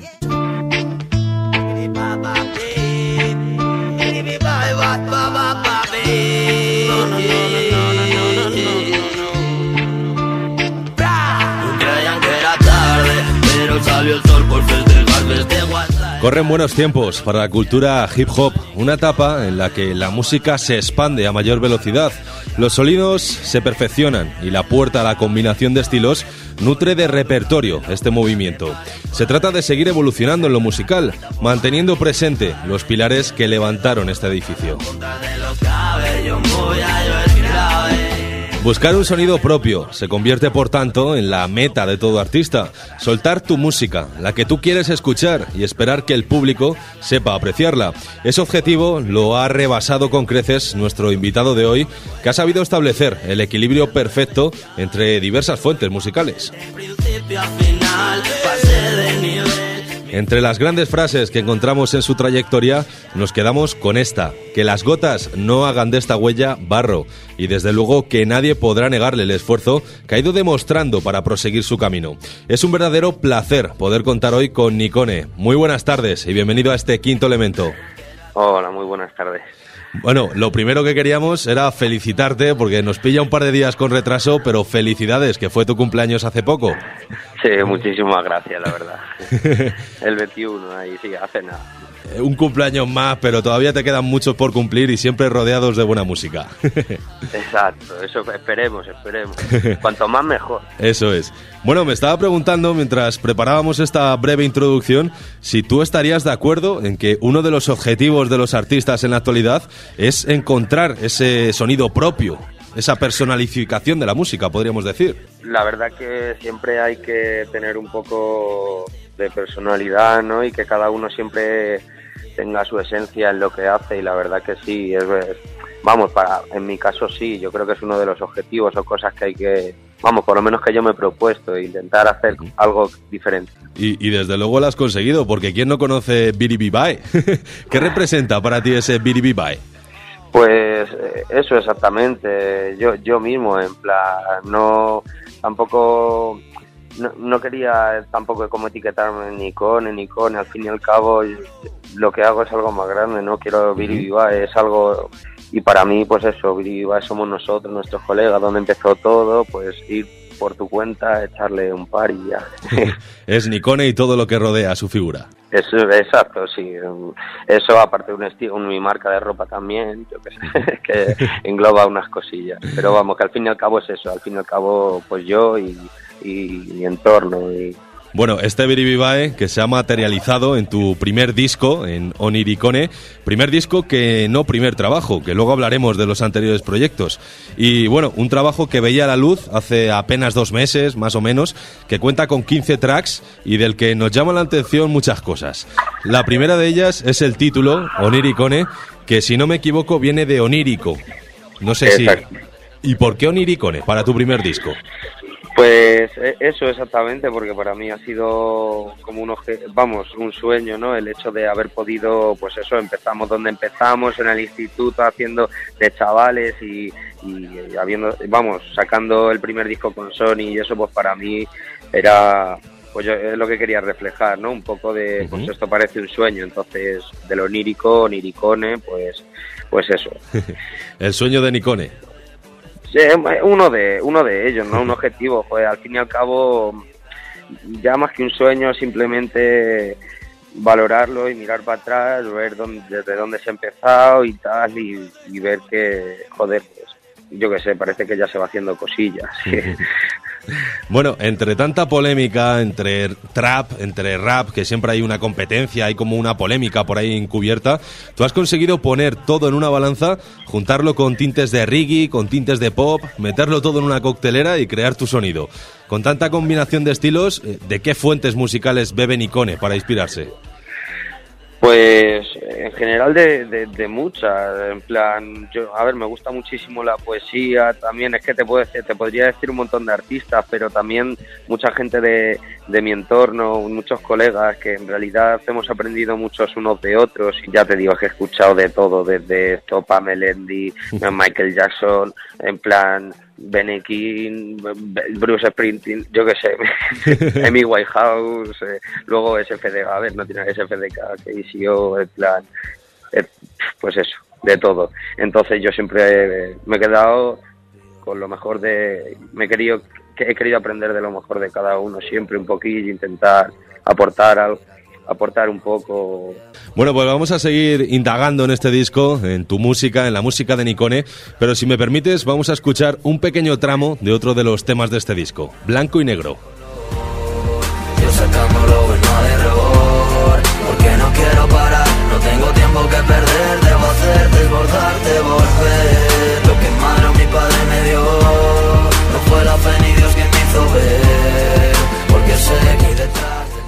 yeah. Corren buenos tiempos para la cultura hip hop, una etapa en la que la música se expande a mayor velocidad, los sonidos se perfeccionan y la puerta a la combinación de estilos nutre de repertorio este movimiento. Se trata de seguir evolucionando en lo musical, manteniendo presente los pilares que levantaron este edificio. Buscar un sonido propio se convierte, por tanto, en la meta de todo artista. Soltar tu música, la que tú quieres escuchar, y esperar que el público sepa apreciarla. Ese objetivo lo ha rebasado con creces nuestro invitado de hoy, que ha sabido establecer el equilibrio perfecto entre diversas fuentes musicales. Entre las grandes frases que encontramos en su trayectoria, nos quedamos con esta, que las gotas no hagan de esta huella barro, y desde luego que nadie podrá negarle el esfuerzo que ha ido demostrando para proseguir su camino. Es un verdadero placer poder contar hoy con Nicone. Muy buenas tardes y bienvenido a este quinto elemento. Hola, muy buenas tardes. Bueno, lo primero que queríamos era felicitarte porque nos pilla un par de días con retraso, pero felicidades, que fue tu cumpleaños hace poco. Sí, muchísimas gracias, la verdad. El 21, ahí sí, hace nada. Eh, un cumpleaños más, pero todavía te quedan muchos por cumplir y siempre rodeados de buena música. Exacto, eso esperemos, esperemos. Cuanto más mejor. Eso es. Bueno, me estaba preguntando mientras preparábamos esta breve introducción si tú estarías de acuerdo en que uno de los objetivos de los artistas en la actualidad es encontrar ese sonido propio, esa personalificación de la música, podríamos decir. La verdad que siempre hay que tener un poco de personalidad, ¿no? Y que cada uno siempre tenga su esencia en lo que hace y la verdad que sí, es, vamos, para en mi caso sí, yo creo que es uno de los objetivos o cosas que hay que, vamos, por lo menos que yo me he propuesto, intentar hacer algo diferente. Y, desde luego lo has conseguido, porque ¿quién no conoce Biribi ¿Qué representa para ti ese Biribi Pues eh, eso exactamente, yo, yo mismo, en plan, no, tampoco no, no, quería tampoco como etiquetarme ni con ni con, al fin y al cabo lo que hago es algo más grande, no quiero vivir es algo y para mí pues eso, vivir somos nosotros, nuestros colegas, donde empezó todo, pues ir por tu cuenta, echarle un par y ya. es Nikone y todo lo que rodea a su figura. Eso, exacto, sí. Eso aparte de un estilo, mi marca de ropa también, yo que sé, que engloba unas cosillas. Pero vamos, que al fin y al cabo es eso, al fin y al cabo pues yo y y mi entorno. Y... Bueno, este Biribibae que se ha materializado en tu primer disco, en Oniricone, primer disco que no primer trabajo, que luego hablaremos de los anteriores proyectos. Y bueno, un trabajo que veía la luz hace apenas dos meses, más o menos, que cuenta con 15 tracks y del que nos llama la atención muchas cosas. La primera de ellas es el título, Oniricone, que si no me equivoco viene de onírico. No sé si... ¿Y por qué Oniricone para tu primer disco? Pues e, eso exactamente, porque para mí ha sido como un vamos, un sueño, ¿no? El hecho de haber podido, pues eso, empezamos donde empezamos, en el instituto, haciendo de chavales y, habiendo, vamos, sacando el primer disco con Sony y eso, pues para mí era, pues yo, es lo que quería reflejar, ¿no? Un poco de, pues esto parece un sueño, entonces, de lo onírico, oniricone, pues, pues eso. el sueño de Nicone. Sí, uno de, uno de ellos, ¿no? Un objetivo, pues al fin y al cabo, ya más que un sueño, simplemente valorarlo y mirar para atrás, ver dónde, desde dónde se ha empezado y tal, y, ver que, joder, pues, yo qué sé, parece que ya se va haciendo cosillas. Bueno, entre tanta polémica, entre trap, entre rap, que siempre hay una competencia, hay como una polémica por ahí encubierta, tú has conseguido poner todo en una balanza, juntarlo con tintes de reggae, con tintes de pop, meterlo todo en una coctelera y crear tu sonido. Con tanta combinación de estilos, eh, ¿de qué fuentes musicales bebe Nicone para inspirarse? Pues en general de, de, muchas, en plan, yo, a ver, me gusta muchísimo la poesía, también. Es que te, puedo decir, te podría decir un montón de artistas, pero también mucha gente de, de mi entorno, muchos colegas que en realidad hemos aprendido muchos unos de otros. Y ya te digo que he escuchado de todo, desde Topa Melendi, Michael Jackson, en plan, Benekin, Bruce Sprinting, yo qué sé, Amy Whitehouse, eh, luego SFDK, a ver, no tiene SFDK, que ICO, en plan, eh, pues eso, de todo. Entonces yo siempre me he quedado con lo mejor de, me he querido, he querido aprender de lo mejor de cada uno, siempre un poquillo, intentar aportar algo aportar un poco. Bueno, pues vamos a seguir indagando en este disco, en tu música, en la música de Nicone, pero si me permites vamos a escuchar un pequeño tramo de otro de los temas de este disco, Blanco y Negro. porque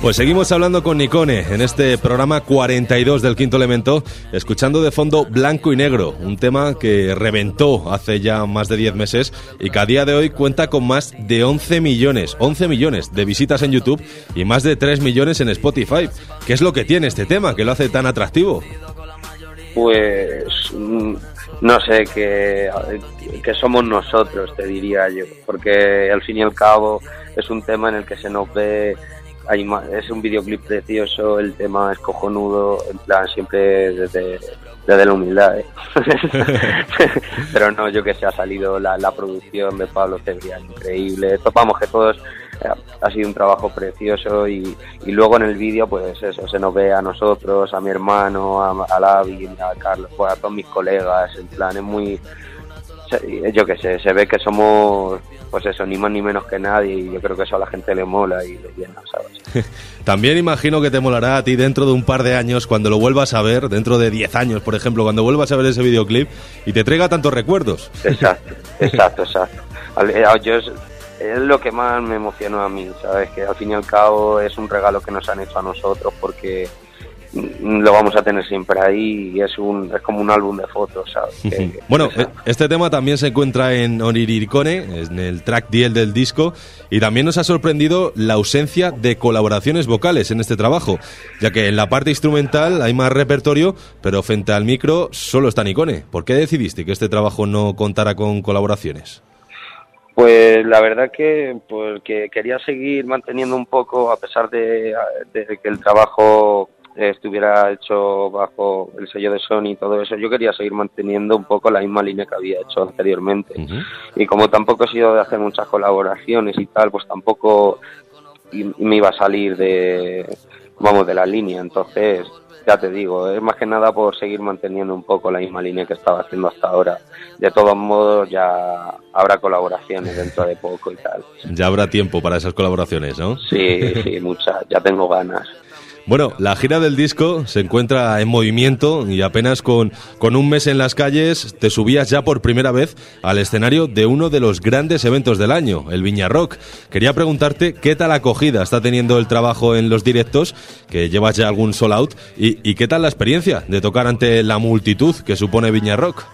pues seguimos hablando con Nicone en este programa 42 del Quinto Elemento, escuchando de fondo Blanco y Negro, un tema que reventó hace ya más de 10 meses y que a día de hoy cuenta con más de 11 millones, 11 millones de visitas en YouTube y más de 3 millones en Spotify. ¿Qué es lo que tiene este tema que lo hace tan atractivo? Pues mm, no sé, que, que somos nosotros, te diría yo, porque al fin y al cabo es un tema en el que se nos ve es un videoclip precioso, el tema es cojonudo, en plan siempre desde, desde la humildad. ¿eh? Pero no, yo que sé, ha salido la, la producción de Pablo Cebrián increíble. Vamos, que todos eh, ha sido un trabajo precioso y, y luego en el vídeo pues eso, se nos ve a nosotros, a mi hermano, a, a Lavi, a Carlos, pues, a todos mis colegas, en plan es muy yo que sé, se ve que somos, pues eso, ni más ni menos que nadie y yo creo que eso a la gente le mola y le llena, ¿sabes? También imagino que te molará a ti dentro de un par de años, cuando lo vuelvas a ver, dentro de 10 años, por ejemplo, cuando vuelvas a ver ese videoclip y te traiga tantos recuerdos. Exacto, exacto, exacto. Eh, yo es, es lo que más me emocionó a mí, ¿sabes? Que al fin y al cabo es un regalo que nos han hecho a nosotros porque lo vamos a tener siempre ahí y es, un, es como un álbum de fotos, ¿sabes? bueno, e, este tema también se encuentra en Oniriricone, en el track 10 del disco, y también nos ha sorprendido la ausencia de colaboraciones vocales en este trabajo, ya que en la parte instrumental hay más repertorio, pero frente al micro solo está Nicone. ¿Por qué decidiste que este trabajo no contara con colaboraciones? Pues la verdad que, pues, que quería seguir manteniendo un poco, a pesar de, de que el trabajo estuviera hecho bajo el sello de Sony y todo eso, yo quería seguir manteniendo un poco la misma línea que había hecho anteriormente. Y como tampoco he sido de hacer muchas colaboraciones y tal, pues tampoco me iba a salir de, vamos, de la línea. Entonces, ya te digo, es más que nada por seguir manteniendo un poco la misma línea que estaba haciendo hasta ahora. De todos modos, ya habrá colaboraciones dentro de poco y tal. Ya habrá tiempo para esas colaboraciones, ¿no? Sí, sí, muchas, ya tengo ganas. Bueno, la gira del disco se encuentra en movimiento y apenas con, con un mes en las calles te subías ya por primera vez al escenario de uno de los grandes eventos del año, el Viña Rock. Quería preguntarte qué tal acogida está teniendo el trabajo en los directos, que llevas ya algún sold out, y, y qué tal la experiencia de tocar ante la multitud que supone Viña Rock.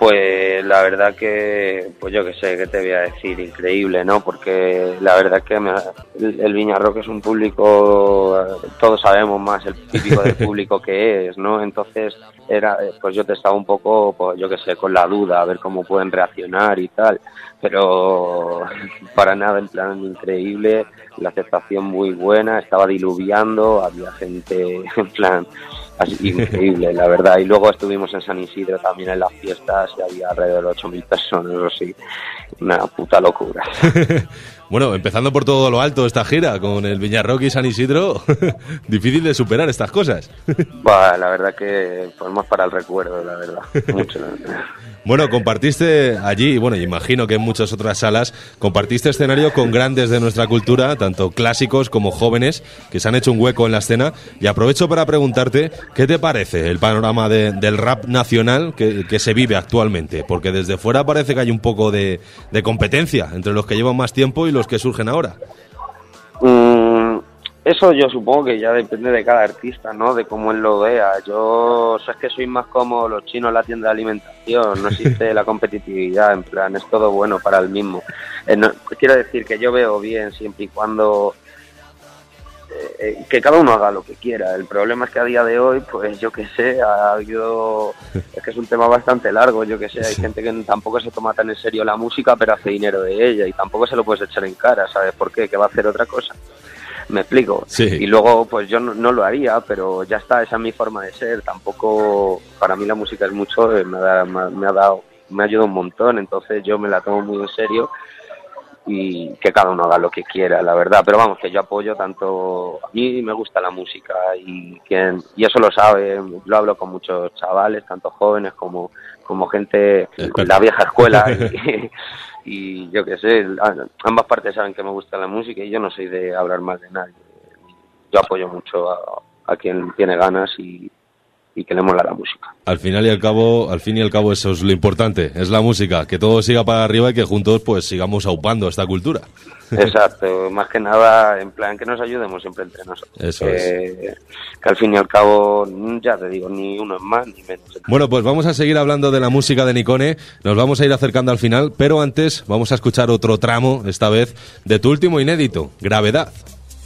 Pues la verdad que, pues yo que sé, qué te voy a decir, increíble, ¿no? Porque la verdad que el, Viña Rock es un público, todos sabemos más el típico del público que es, ¿no? Entonces, era, pues yo te estaba un poco, pues yo que sé, con la duda, a ver cómo pueden reaccionar y tal, pero para nada, en plan increíble, la aceptación muy buena, estaba diluviando, había gente en plan increíble, la verdad. Y luego estuvimos en San Isidro también en las fiestas y había alrededor de 8.000 personas, o sí, una puta locura. bueno, empezando por todo lo alto esta gira, con el Viñarroque y San Isidro, difícil de superar estas cosas. la verdad que pues más para el recuerdo, la verdad. Mucho, Bueno, compartiste allí, bueno, imagino que en muchas otras salas, compartiste escenario con grandes de nuestra cultura, tanto clásicos como jóvenes, que se han hecho un hueco en la escena. Y aprovecho para preguntarte, ¿qué te parece el panorama del rap nacional que, se vive actualmente? Porque desde fuera parece que hay un poco de, competencia entre los que llevan más tiempo y los que surgen ahora. Mm, eso yo supongo que ya depende de cada artista, ¿no? De cómo él lo vea. Yo sé que soy más como los chinos en la tienda de alimentación, no existe la competitividad, en plan, es todo bueno para el mismo. Eh, quiero decir que yo veo bien siempre y cuando eh, eh, que cada uno haga lo que quiera. El problema es que a día de hoy, pues yo que sé, ha habido, es que es un tema bastante largo, yo que sé, hay gente que tampoco se toma tan en serio la música, pero hace dinero de ella y tampoco se lo puedes echar en cara, ¿sabes por qué? Que va a hacer otra cosa. Me explico. Y luego, pues yo no, lo haría, pero ya está, esa es mi forma de ser. Tampoco, para mí la música es mucho, eh, me ha, me ha dado, me ha ayudado un montón, entonces yo me la tomo muy en serio y que cada uno haga lo que quiera, la verdad. Pero vamos, que yo apoyo tanto, a mí me gusta la música y quien y eso lo sabe, lo hablo con muchos chavales, tanto jóvenes como, como gente de la vieja escuela. y, y yo qué sé, ambas partes saben que me gusta la música y yo no soy de hablar más de nadie. Yo apoyo mucho a, quien tiene ganas y, y que le mola la música. Al final y al cabo, al fin y al cabo eso es lo importante, es la música, que todo siga para arriba y que juntos pues sigamos aupando esta cultura. Exacto, más que nada, en plan, que nos ayudemos siempre entre nosotros. Eso que, es. Que al fin y al cabo, ya te digo, ni uno es más ni menos. Bueno, pues vamos a seguir hablando de la música de Nicone, nos vamos a ir acercando al final, pero antes vamos a escuchar otro tramo, esta vez, de tu último inédito, Gravedad.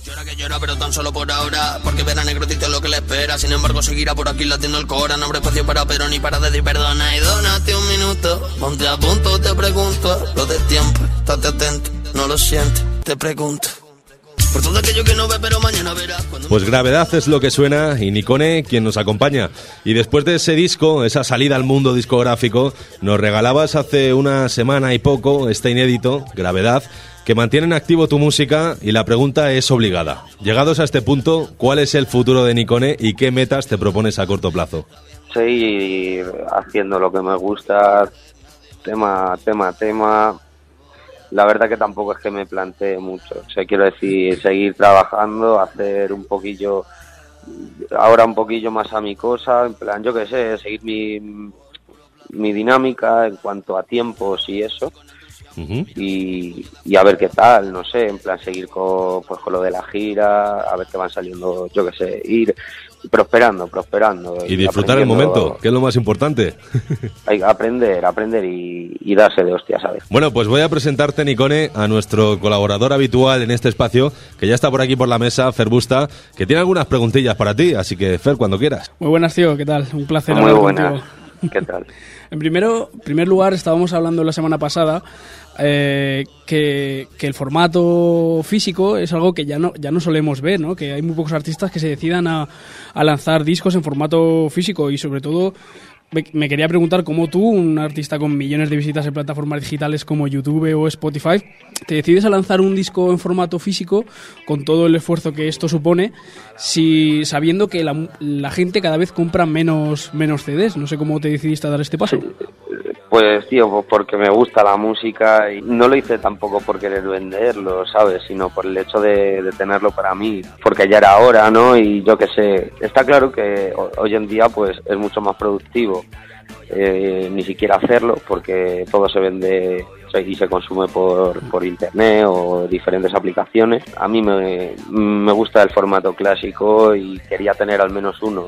Llora que llora, pero tan solo por ahora. Porque verá negrotito lo que le espera. Sin embargo, seguirá por aquí latiendo el cora. No habrá espacio para pero ni para decir perdona. Y dónate un minuto. Ponte a punto, te pregunto. Lo de tiempo, estate atento. No lo sientes, te pregunto. Por todo aquello que no ve, pero mañana verás. Pues gravedad es lo que suena y Nicone quien nos acompaña. Y después de ese disco, esa salida al mundo discográfico, nos regalabas hace una semana y poco este inédito, Gravedad que mantienen activo tu música y la pregunta es obligada. Llegados a este punto, ¿cuál es el futuro de Nikone y qué metas te propones a corto plazo? Seguir haciendo lo que me gusta, tema, tema, tema. La verdad que tampoco es que me plantee mucho. O sea, quiero decir, seguir trabajando, hacer un poquillo, ahora un poquillo más a mi cosa, en plan, yo qué sé, seguir mi, mi dinámica en cuanto a tiempos y eso y, y, a ver qué tal, no sé, en plan seguir con, pues, con lo de la gira, a ver qué van saliendo, yo qué sé, ir prosperando, prosperando. Y, disfrutar el momento, que es lo más importante. Hay que aprender, aprender y, darse de hostia, ¿sabes? Bueno, pues voy a presentarte, Nicone, a nuestro colaborador habitual en este espacio, que ya está por aquí por la mesa, Fer Busta, que tiene algunas preguntillas para ti, así que Fer, cuando quieras. Muy buenas, tío, ¿qué tal? Un placer. Muy buenas. ¿Qué tal? en primero, primer lugar, estábamos hablando la semana pasada eh, que, el formato físico es algo que ya no, ya no solemos ver, ¿no? que hay muy pocos artistas que se decidan a, a lanzar discos en formato físico y sobre todo me, quería preguntar cómo tú, un artista con millones de visitas en plataformas digitales como YouTube o Spotify, te decides a lanzar un disco en formato físico con todo el esfuerzo que esto supone, si sabiendo que la, la gente cada vez compra menos, menos CDs. No sé cómo te decidiste a dar este paso. Pues tío, pues porque me gusta la música y no lo hice tampoco por querer venderlo, ¿sabes? Sino por el hecho de, tenerlo para mí, porque ya era hora, ¿no? Y yo qué sé, está claro que hoy en día pues es mucho más productivo eh, ni siquiera hacerlo porque todo se vende y se consume por, por internet o diferentes aplicaciones. A mí me, me gusta el formato clásico y quería tener al menos uno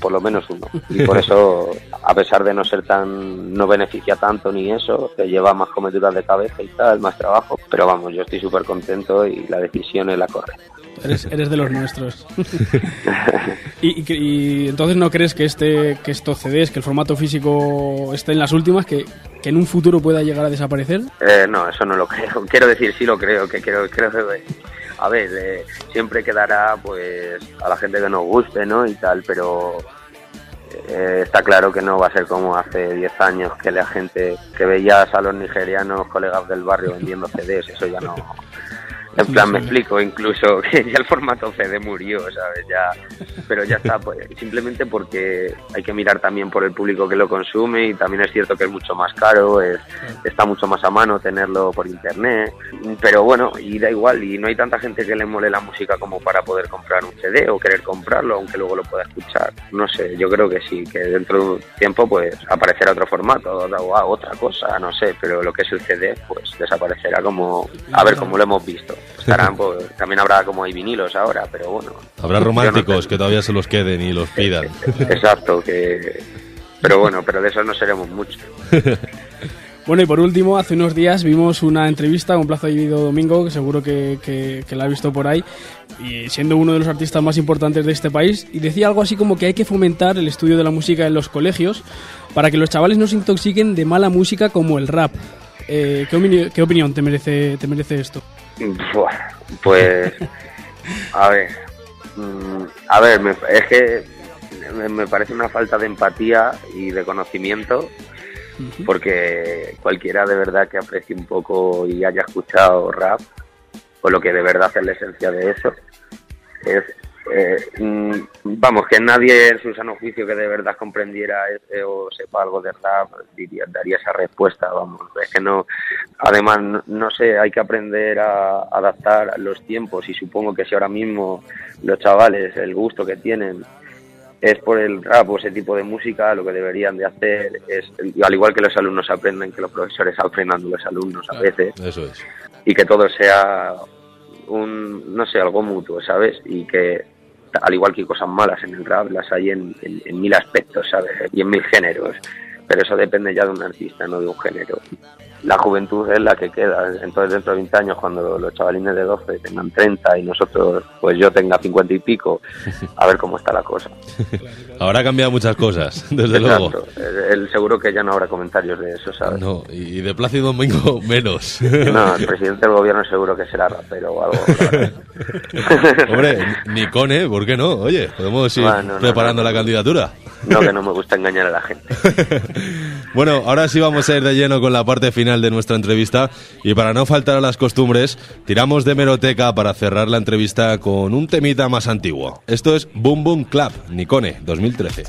por lo menos uno. Y por eso, a pesar de no ser tan, no beneficia tanto ni eso, te lleva más cometuras de cabeza y tal, más trabajo. Pero vamos, yo estoy súper contento y la decisión es la correcta. Eres, eres de los nuestros. y, entonces no crees que este, que estos CDs, que el formato físico esté en las últimas, que, que en un futuro pueda llegar a desaparecer? Eh, no, eso no lo creo. Quiero decir, sí lo creo, que creo, creo que a ver, eh, siempre quedará pues a la gente que nos guste, ¿no? Y tal, pero eh, está claro que no va a ser como hace 10 años que la gente que veías a los nigerianos colegas del barrio vendiendo CDs, eso ya no En plan, me explico, incluso que ya el formato CD murió, ¿sabes? Ya, pero ya está, pues, simplemente porque hay que mirar también por el público que lo consume y también es cierto que es mucho más caro, es, está mucho más a mano tenerlo por internet, pero bueno, y da igual, y no hay tanta gente que le mole la música como para poder comprar un CD o querer comprarlo, aunque luego lo pueda escuchar. No sé, yo creo que sí, que dentro de un tiempo pues aparecerá otro formato o otra cosa, no sé, pero lo que es el CD pues desaparecerá como, a ver, como lo hemos visto. Estarán, pues, también habrá como hay vinilos ahora, pero bueno. Habrá románticos que todavía se los queden y los pidan. Exacto, que... Pero bueno, pero de eso no seremos muchos. Bueno, y por último, hace unos días vimos una entrevista con Plaza Divido Domingo, que seguro que, que, la ha visto por ahí, y siendo uno de los artistas más importantes de este país, y decía algo así como que hay que fomentar el estudio de la música en los colegios para que los chavales no se intoxiquen de mala música como el rap. Eh, ¿qué, ¿qué, opinión te merece, te merece esto? Pues, a ver, mm, a ver, es que me parece una falta de empatía y de conocimiento porque cualquiera de verdad que aprecie un poco y haya escuchado rap, o lo que de verdad es la esencia de eso, es, eh, mm, vamos, que nadie en su sano juicio que de verdad comprendiera o sepa algo de rap diría, daría esa respuesta, vamos, es que no, además, no, sé, hay que aprender a adaptar los tiempos y supongo que si ahora mismo los chavales, el gusto que tienen, es por el rap o ese tipo de música, lo que deberían de hacer es, al igual que los alumnos aprenden, que los profesores aprendan de los alumnos a veces. Eso es. Y que todo sea un, no sé, algo mutuo, ¿sabes? Y que, al igual que cosas malas en el rap, las hay en, en mil aspectos, ¿sabes? Y en mil géneros. Pero eso depende ya de un artista, no de un género la juventud es la que queda. Entonces, dentro de 20 años, cuando los chavalines de 12 tengan 30 y nosotros, pues yo tenga 50 y pico, a ver cómo está la cosa. Habrá cambiado muchas cosas, desde luego. El, seguro que ya no habrá comentarios de eso, ¿sabes? No, y de Plácido Domingo menos. No, el presidente del gobierno seguro que será rapero o algo. Hombre, ni Cone, ¿por qué no? Oye, podemos ir preparando la candidatura. No, que no me gusta engañar a la gente. bueno, ahora sí vamos a ir de lleno con la parte final de nuestra entrevista. Y para no faltar a las costumbres, tiramos de meroteca para cerrar la entrevista con un temita más antiguo. Esto es Boom Boom Club, Nicone, 2013.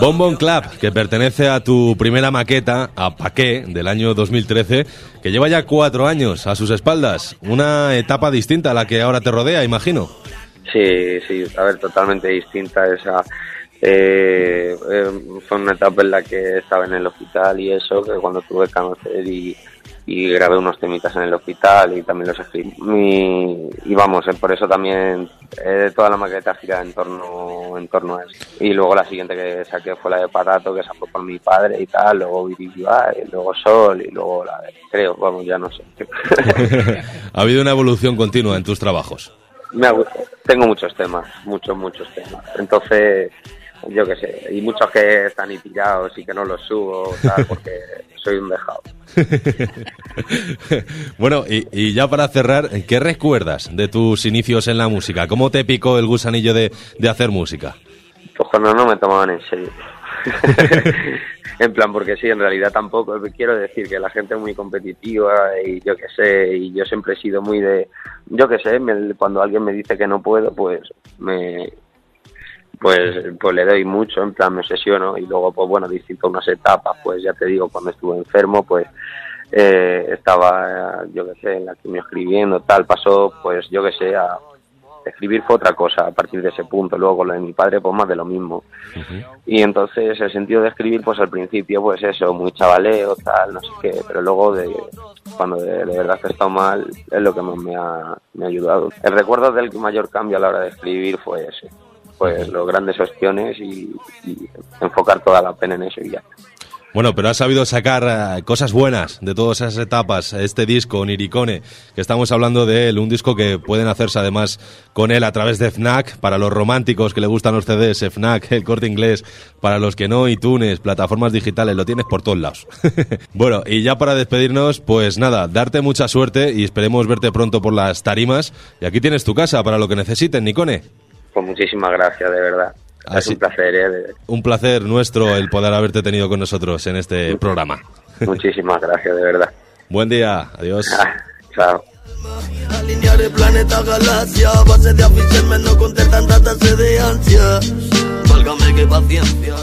Bombón Club, que pertenece a tu primera maqueta, a Paqué, del año 2013, que lleva ya cuatro años a sus espaldas. Una etapa distinta a la que ahora te rodea, imagino. Sí, sí, a ver, totalmente distinta esa. Eh, eh, fue una etapa en la que estaba en el hospital y eso, que cuando tuve cáncer y y grabé unos temitas en el hospital y también los escribí. Y, vamos, eh, por eso también eh, toda la maqueta gira en torno, en torno a eso. Y luego la siguiente que saqué fue la de Patato, que fue por mi padre y tal, luego y luego Sol y luego la de, creo, vamos, ya no sé. ha habido una evolución continua en tus trabajos. Me tengo muchos temas, muchos, muchos temas. Entonces, yo qué sé, y muchos que están ahí tirados y que no los subo, tal, porque soy un dejado. bueno, y, ya para cerrar, ¿qué recuerdas de tus inicios en la música? ¿Cómo te picó el gusanillo de, hacer música? Pues cuando no me tomaban en serio. en plan, porque sí, en realidad tampoco. Quiero decir que la gente es muy competitiva y yo qué sé, y yo siempre he sido muy de, yo qué sé, cuando alguien me dice que no puedo, pues me, pues, pues le doy mucho, en plan me obsesiono y luego, pues bueno, distinto unas etapas, pues ya te digo, cuando estuve enfermo, pues eh, estaba, yo qué sé, en la me escribiendo, tal, pasó, pues yo qué sé, a escribir fue otra cosa a partir de ese punto, luego con lo de mi padre, pues más de lo mismo. Y entonces el sentido de escribir, pues al principio, pues eso, muy chavaleo, tal, no sé qué, pero luego de cuando de, verdad que he estado mal, es lo que más me ha, me ha ayudado. El recuerdo del mayor cambio a la hora de escribir fue ese pues los grandes opciones y, enfocar toda la pena en eso y ya. Bueno, pero has sabido sacar eh, cosas buenas de todas esas etapas, este disco, Niricone, que estamos hablando de él, un disco que pueden hacerse además con él a través de FNAC, para los románticos que le gustan los CDs, FNAC, el corte inglés, para los que no, iTunes, plataformas digitales, lo tienes por todos lados. bueno, y ya para despedirnos, pues nada, darte mucha suerte y esperemos verte pronto por las tarimas. Y aquí tienes tu casa para lo que necesiten, Nicone. Pues muchísimas gracias, de verdad. Es un placer, ¿eh? Un placer nuestro el poder haberte tenido con nosotros en este programa. Muchísimas gracias, de verdad. Buen día, adiós. Chao. Alinear el planeta galaxia Base de afiches no contestan tantas de ansia Válgame qué paciencia